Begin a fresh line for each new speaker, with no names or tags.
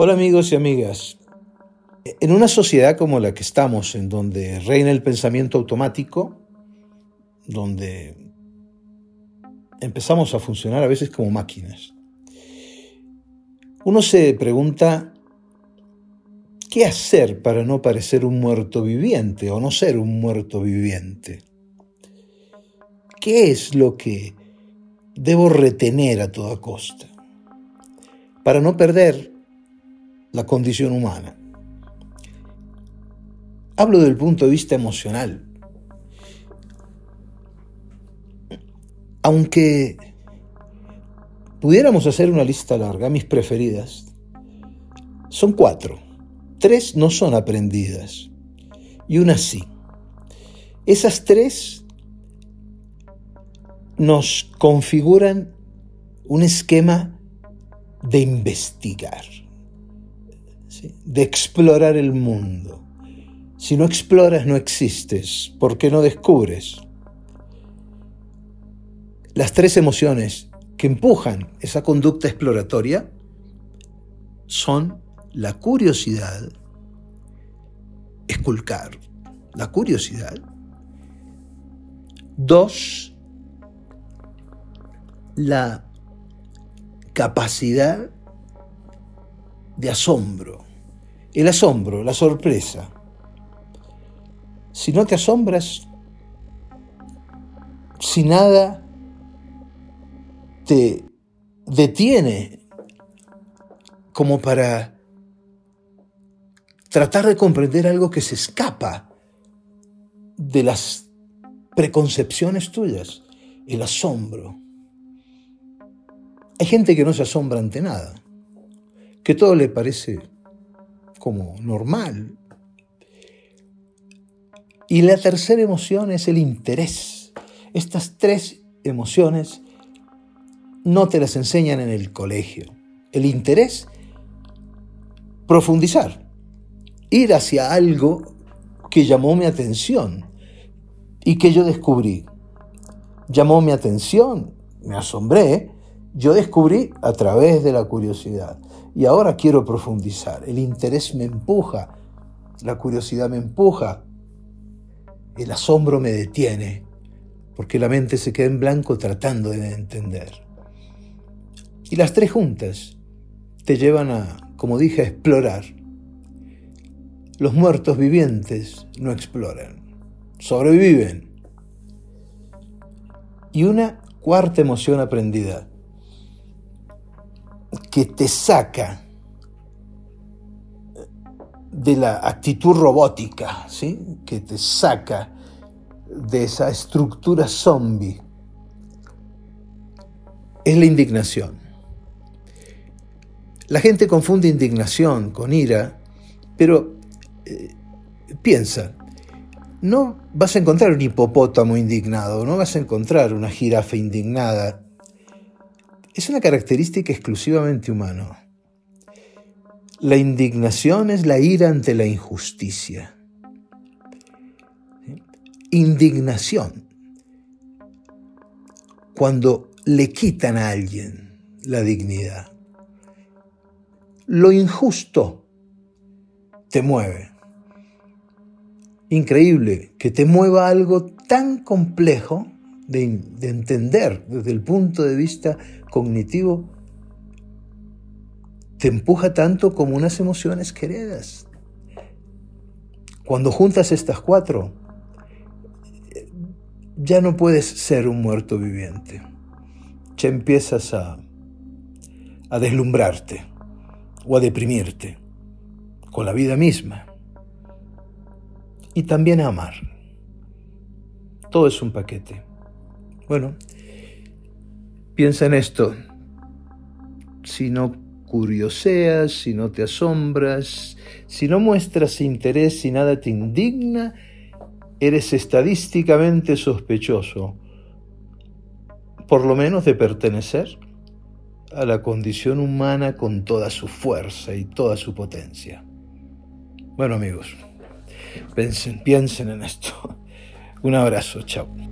Hola amigos y amigas. En una sociedad como la que estamos, en donde reina el pensamiento automático, donde empezamos a funcionar a veces como máquinas, uno se pregunta, ¿qué hacer para no parecer un muerto viviente o no ser un muerto viviente? ¿Qué es lo que debo retener a toda costa para no perder la condición humana. Hablo del punto de vista emocional. Aunque pudiéramos hacer una lista larga, mis preferidas son cuatro. Tres no son aprendidas y una sí. Esas tres nos configuran un esquema de investigar de explorar el mundo. Si no exploras, no existes, porque no descubres. Las tres emociones que empujan esa conducta exploratoria son la curiosidad, esculcar, la curiosidad. Dos, la capacidad de asombro. El asombro, la sorpresa. Si no te asombras, si nada te detiene como para tratar de comprender algo que se escapa de las preconcepciones tuyas, el asombro. Hay gente que no se asombra ante nada que todo le parece como normal. Y la tercera emoción es el interés. Estas tres emociones no te las enseñan en el colegio. El interés, profundizar, ir hacia algo que llamó mi atención y que yo descubrí. Llamó mi atención, me asombré, yo descubrí a través de la curiosidad. Y ahora quiero profundizar. El interés me empuja, la curiosidad me empuja, el asombro me detiene, porque la mente se queda en blanco tratando de entender. Y las tres juntas te llevan a, como dije, a explorar. Los muertos vivientes no exploran, sobreviven. Y una cuarta emoción aprendida, que te saca de la actitud robótica, ¿sí? que te saca de esa estructura zombie, es la indignación. La gente confunde indignación con ira, pero eh, piensa, no vas a encontrar un hipopótamo indignado, no vas a encontrar una jirafa indignada, es una característica exclusivamente humana. La indignación es la ira ante la injusticia. Indignación. Cuando le quitan a alguien la dignidad. Lo injusto te mueve. Increíble que te mueva algo tan complejo de, entender desde el punto de vista cognitivo te empuja tanto como unas emociones queridas. Cuando juntas estas cuatro, ya no puedes ser un muerto viviente. Ya empiezas a, a deslumbrarte o a deprimirte con la vida misma. Y también a amar. Todo es un paquete. Bueno, piensa en esto. Si no curioseas, si no te asombras, si no muestras interés y nada te indigna, eres estadísticamente sospechoso, por lo menos de pertenecer a la condición humana con toda su fuerza y toda su potencia. Bueno amigos, piensen, piensen en esto. Un abrazo, chao.